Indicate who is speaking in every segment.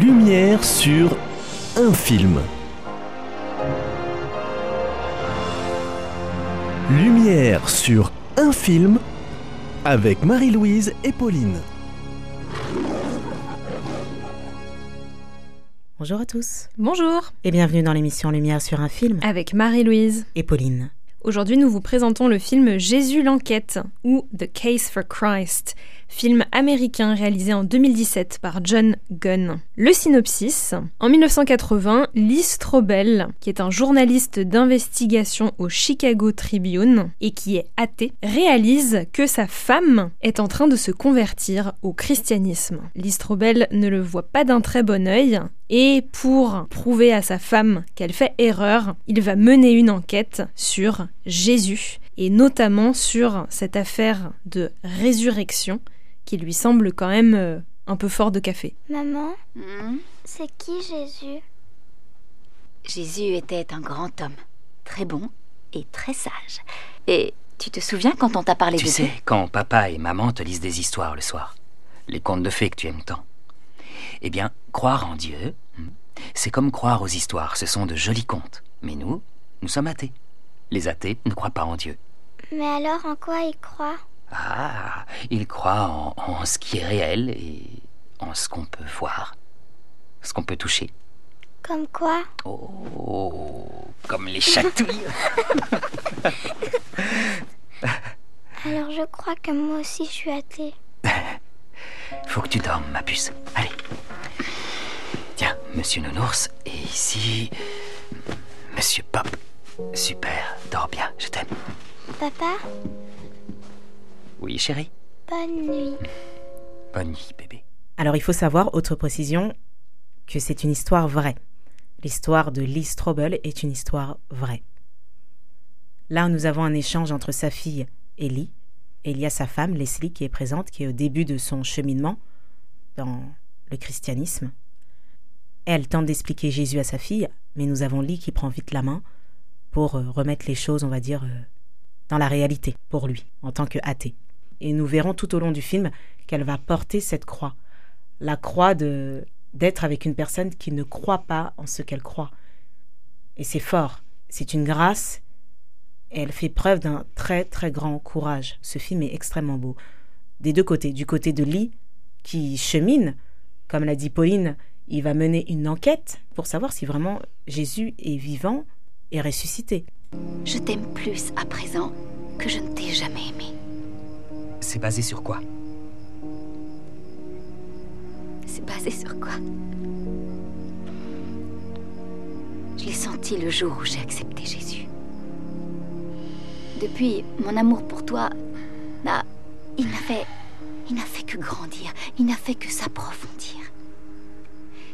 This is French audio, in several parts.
Speaker 1: Lumière sur un film. Lumière sur un film avec Marie-Louise et Pauline.
Speaker 2: Bonjour à tous
Speaker 3: Bonjour
Speaker 2: et bienvenue dans l'émission Lumière sur un film
Speaker 3: Avec Marie-Louise
Speaker 2: et Pauline.
Speaker 3: Aujourd'hui, nous vous présentons le film Jésus l'enquête ou The Case for Christ, film américain réalisé en 2017 par John Gunn. Le synopsis En 1980, Lee Strobel, qui est un journaliste d'investigation au Chicago Tribune et qui est athée, réalise que sa femme est en train de se convertir au christianisme. Lee Strobel ne le voit pas d'un très bon œil et pour prouver à sa femme qu'elle fait erreur, il va mener une enquête sur Jésus et notamment sur cette affaire de résurrection qui lui semble quand même euh, un peu fort de café.
Speaker 4: Maman,
Speaker 5: Hmm?
Speaker 4: c'est qui Jésus?
Speaker 5: Jésus était un grand homme, très bon et très sage. Et tu te souviens quand on t'a parlé
Speaker 6: Tu
Speaker 5: de
Speaker 6: sais, quand papa et maman te lisent des histoires le soir, les contes de fées que tu aimes tant, eh bien, croire en Dieu, hmm, c'est comme croire aux histoires, ce sont de jolis contes. Mais nous, nous sommes athées. Les athées ne croient pas en Dieu.
Speaker 4: Mais alors en quoi il croit
Speaker 6: Ah, ils croient en, en ce qui est réel et en ce qu'on peut voir, ce qu'on peut toucher.
Speaker 4: Comme quoi?
Speaker 6: Oh, comme les chatouilles.
Speaker 4: Alors je crois que moi aussi je suis athée.
Speaker 6: Faut que tu dormes, ma puce. Allez. Tiens, monsieur Nounours, et ici. Monsieur Pop. Super, dors bien, je t'aime.
Speaker 4: Papa,
Speaker 6: Oui, chérie.
Speaker 4: bonne nuit.
Speaker 6: Bonne nuit, bébé.
Speaker 2: Alors il faut savoir, autre précision, que c'est une histoire vraie. L'histoire de Lee Strobel est une histoire vraie. Là, nous avons un échange entre sa fille et Lee, et il y a sa femme, Leslie, qui est présente, qui est au début de son cheminement dans le christianisme. Elle tente d'expliquer Jésus à sa fille, mais nous avons Lee qui prend vite la main pour euh, remettre les choses, on va dire, euh, dans la réalité pour lui, en tant que athée. Et nous verrons tout au long du film qu'elle va porter cette croix, la croix de d'être avec une personne qui ne croit pas en ce qu'elle croit. Et c'est fort, c'est une grâce, elle fait preuve d'un très très grand courage. Ce film est extrêmement beau. Des deux côtés, du côté de Lee, qui chemine, comme l'a dit Pauline, il va mener une enquête pour savoir si vraiment Jésus est vivant et ressuscité.
Speaker 5: Je t'aime plus à présent que je ne t'ai jamais aimé.
Speaker 6: C'est basé sur quoi?
Speaker 5: C'est basé sur quoi? Je l'ai senti le jour où j'ai accepté Jésus. Depuis, mon amour pour toi n'a. Il n'a fait. Il n'a fait que grandir. Il n'a fait que s'approfondir.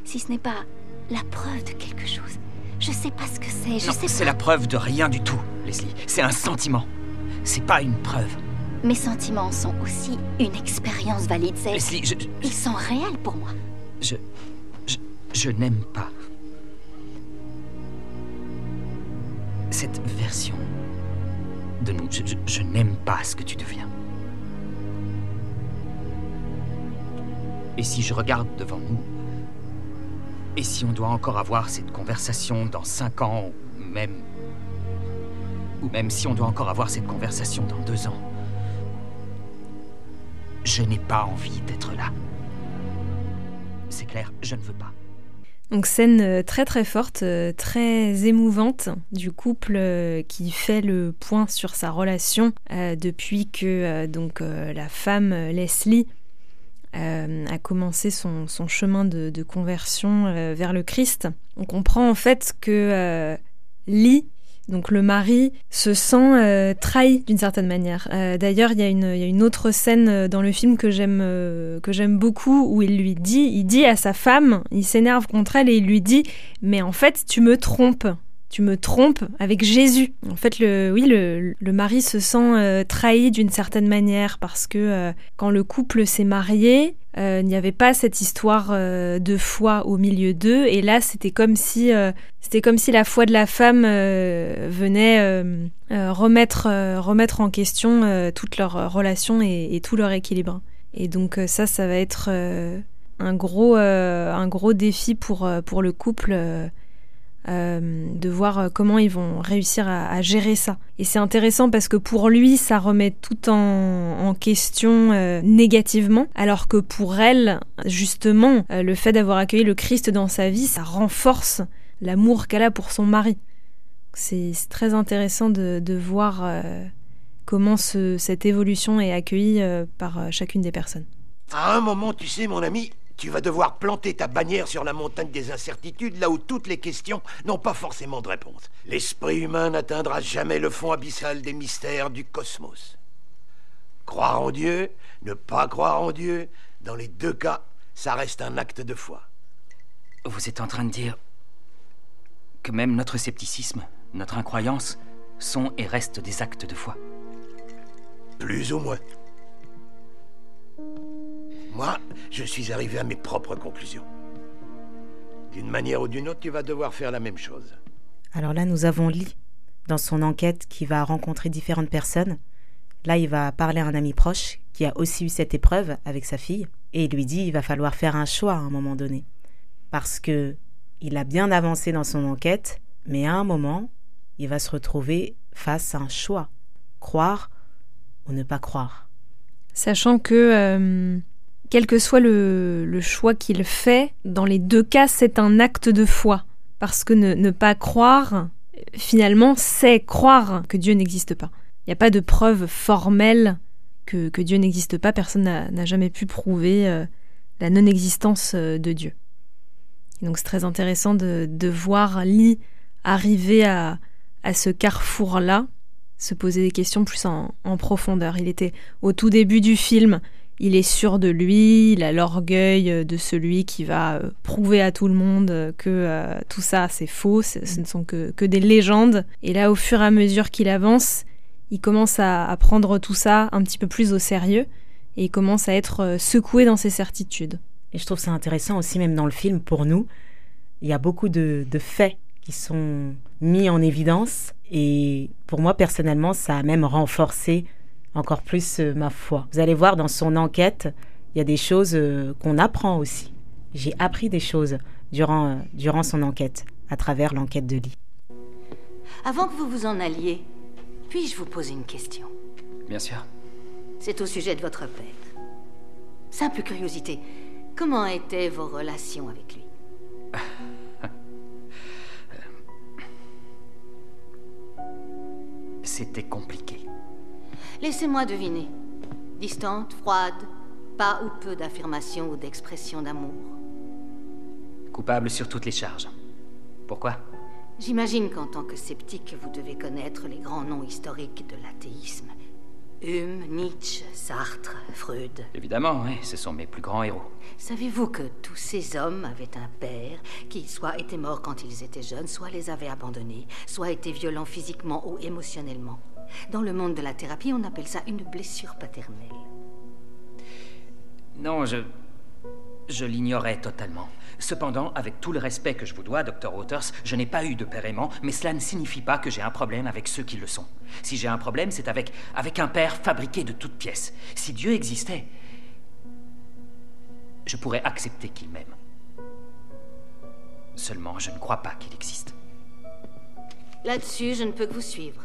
Speaker 5: Si ce n'est pas la preuve de quelque chose, je sais pas ce que c'est. Je
Speaker 6: Non,
Speaker 5: sais
Speaker 6: c'est la preuve de rien du tout, Leslie. C'est un sentiment. C'est pas une preuve.
Speaker 5: Mes sentiments sont aussi une expérience valide. C'est.
Speaker 6: Leslie, je.
Speaker 5: Ils sont réels pour moi.
Speaker 6: Je. Je, je n'aime pas. Cette version de nous. Je, je- je n'aime pas ce que tu deviens. Et si je regarde devant nous Et si on doit encore avoir cette conversation dans cinq ans, ou même. Ou même si on doit encore avoir cette conversation dans deux ans Je n'ai pas envie d'être là. C'est clair, je ne veux pas.
Speaker 3: Donc scène euh, très très forte, euh, très émouvante du couple euh, qui fait le point sur sa relation depuis que donc la femme Leslie a commencé son, chemin de, de conversion vers le Christ. On comprend en fait que Lee, donc le mari, se sent euh, trahi d'une certaine manière. Euh, D'ailleurs, il y, a une- il y a une autre scène euh, dans le film que j'aime euh, que j'aime beaucoup où il lui dit, il dit à sa femme, il s'énerve contre elle et il lui dit, mais en fait, tu me trompes. Tu me trompes avec Jésus. En fait, le, oui, le, le mari se sent euh, trahi d'une certaine manière parce que euh, quand le couple s'est marié, euh, il n'y avait pas cette histoire de foi au milieu d'eux. Et là, c'était comme si, c'était comme si la foi de la femme venait remettre, remettre en question toute leur relation et, et tout leur équilibre. Et donc ça, ça va être un gros, un gros défi pour, pour le couple. De voir comment ils vont réussir à, gérer ça. Et c'est intéressant parce que pour lui, ça remet tout en, question négativement, alors que pour elle, justement, le fait d'avoir accueilli le Christ dans sa vie, ça renforce l'amour qu'elle a pour son mari. C'est très intéressant de, voir comment cette évolution est accueillie euh, par euh, chacune des personnes.
Speaker 7: À un moment, tu sais, mon ami, tu vas devoir planter ta bannière sur la montagne des incertitudes, là où toutes les questions n'ont pas forcément de réponse. L'esprit humain n'atteindra jamais le fond abyssal des mystères du cosmos. Croire en Dieu, ne pas croire en Dieu, dans les deux cas, ça reste un acte de foi.
Speaker 6: Vous êtes en train de dire que même notre scepticisme, notre incroyance, sont et restent des actes de foi.
Speaker 7: Plus ou moins. Moi, je suis arrivé à mes propres conclusions. D'une manière ou d'une autre, tu vas devoir faire la même chose.
Speaker 2: Alors là, nous avons Lee, dans son enquête, qui va rencontrer différentes personnes. Là, il va parler à un ami proche qui a aussi eu cette épreuve avec sa fille, et il lui dit il va falloir faire un choix à un moment donné. Parce que il a bien avancé dans son enquête, mais à un moment, il va se retrouver face à un choix. Croire ou ne pas croire.
Speaker 3: Sachant que, euh, quel que soit le, choix qu'il fait, dans les deux cas, c'est un acte de foi. Parce que ne, pas croire, finalement, c'est croire que Dieu n'existe pas. Il n'y a pas de preuve formelle que, Dieu n'existe pas. Personne n'a jamais pu prouver euh, la non-existence euh, de Dieu. donc c'est très intéressant de, voir Lee arriver à ce carrefour-là se poser des questions plus en, profondeur. Il était au tout début du film, il est sûr de lui, il a l'orgueil de celui qui va euh, prouver à tout le monde que euh, tout ça c'est faux, ce ne sont que, que, des légendes. Et là, au fur et à mesure qu'il avance, il commence à, prendre tout ça un petit peu plus au sérieux et il commence à être euh, secoué dans ses certitudes.
Speaker 2: Et je trouve ça intéressant aussi, même dans le film, pour nous, il y a beaucoup de, de faits qui sont mis en évidence et pour moi, personnellement, ça a même renforcé encore plus euh, ma foi. Vous allez voir dans son enquête, il y a des choses euh, qu'on apprend aussi. J'ai appris des choses durant, euh, durant son enquête, à travers l'enquête de Lee.
Speaker 5: Avant que vous vous en alliez, puis-je vous poser une question?
Speaker 6: Bien sûr.
Speaker 5: C'est au sujet de votre père. Simple curiosité, comment étaient vos relations avec lui?
Speaker 6: C'était compliqué.
Speaker 5: Laissez-moi deviner. Distante, froide, pas ou peu d'affirmations ou d'expressions d'amour.
Speaker 6: Coupable sur toutes les charges. Pourquoi?
Speaker 5: J'imagine qu'en tant que sceptique, vous devez connaître les grands noms historiques de l'athéisme. Hume, Nietzsche, Sartre, Freud.
Speaker 6: Évidemment, oui, ce sont mes plus grands héros.
Speaker 5: Savez-vous que tous ces hommes avaient un père qui soit était mort quand ils étaient jeunes, soit les avait abandonnés, soit était violent physiquement ou émotionnellement? Dans le monde de la thérapie, on appelle ça une blessure paternelle.
Speaker 6: Non, je. Je l'ignorais totalement. Cependant, avec tout le respect que je vous dois, Dr. Waters, je n'ai pas eu de père aimant, mais cela ne signifie pas que j'ai un problème avec ceux qui le sont. Si j'ai un problème, c'est avec, avec un père fabriqué de toutes pièces. Si Dieu existait, je pourrais accepter qu'il m'aime. Seulement, je ne crois pas qu'il existe.
Speaker 5: Là-dessus, je ne peux que vous suivre.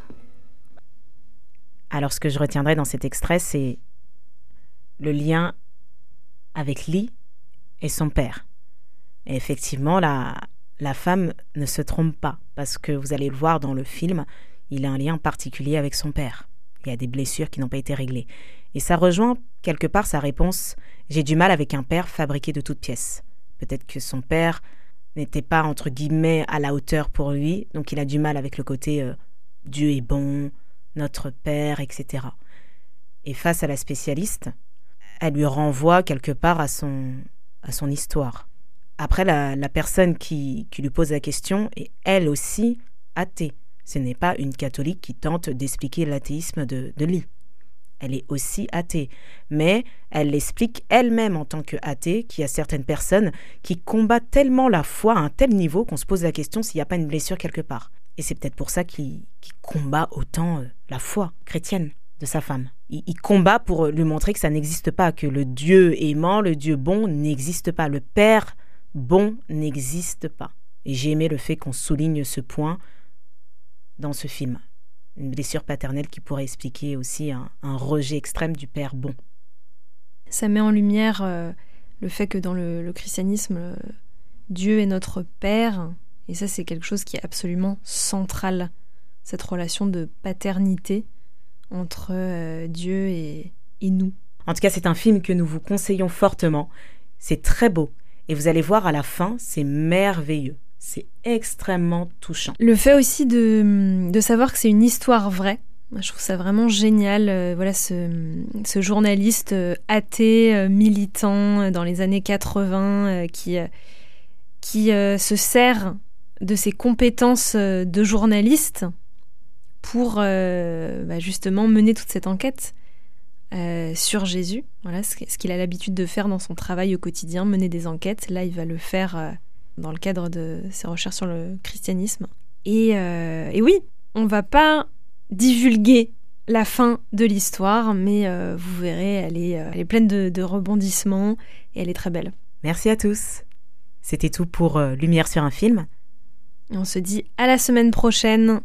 Speaker 2: Alors, ce que je retiendrai dans cet extrait, c'est le lien avec Lee et son père. Et effectivement, la, femme ne se trompe pas, parce que vous allez le voir dans le film, il a un lien particulier avec son père. Il y a des blessures qui n'ont pas été réglées. Et ça rejoint quelque part sa réponse J'ai du mal avec un père fabriqué de toutes pièces. Peut-être que son père n'était pas, entre guillemets, à la hauteur pour lui, donc il a du mal avec le côté euh, Dieu est bon, notre père, etc. Et face à la spécialiste, elle lui renvoie quelque part à son, à son histoire. Après, la, personne qui, lui pose la question est elle aussi athée. Ce n'est pas une catholique qui tente d'expliquer l'athéisme de, de Lee. Elle est aussi athée. Mais elle l'explique elle-même en tant que athée qu'il y a certaines personnes qui combattent tellement la foi à un tel niveau qu'on se pose la question s'il n'y a pas une blessure quelque part. Et c'est peut-être pour ça qu'il combat autant euh, la foi chrétienne de sa femme. il, combat pour lui montrer que ça n'existe pas, que le Dieu aimant, le Dieu bon n'existe pas, le Père bon n'existe pas. Et j'ai aimé le fait qu'on souligne ce point dans ce film. Une blessure paternelle qui pourrait expliquer aussi un, rejet extrême du Père bon.
Speaker 3: Ça met en lumière euh, le fait que dans le, christianisme, euh, Dieu est notre Père, et ça c'est quelque chose qui est absolument central, cette relation de paternité entre euh, Dieu et, nous.
Speaker 2: En tout cas, c'est un film que nous vous conseillons fortement. C'est très beau. Et vous allez voir à la fin, c'est merveilleux. C'est extrêmement touchant.
Speaker 3: Le fait aussi de, de savoir que c'est une histoire vraie, je trouve ça vraiment génial. Euh, voilà, ce, ce journaliste euh, athée, militant dans les années 80 qui, qui se sert de ses compétences de journaliste pour euh, bah, justement mener toute cette enquête euh, sur Jésus. Voilà ce qu'il a l'habitude de faire dans son travail au quotidien, mener des enquêtes. Là, il va le faire euh, dans le cadre de ses recherches sur le christianisme. Et, oui, on va pas divulguer la fin de l'histoire, mais vous verrez, elle est, pleine de, rebondissements et elle est très belle.
Speaker 2: Merci à tous. C'était tout pour Lumière sur un film.
Speaker 3: Et on se dit à la semaine prochaine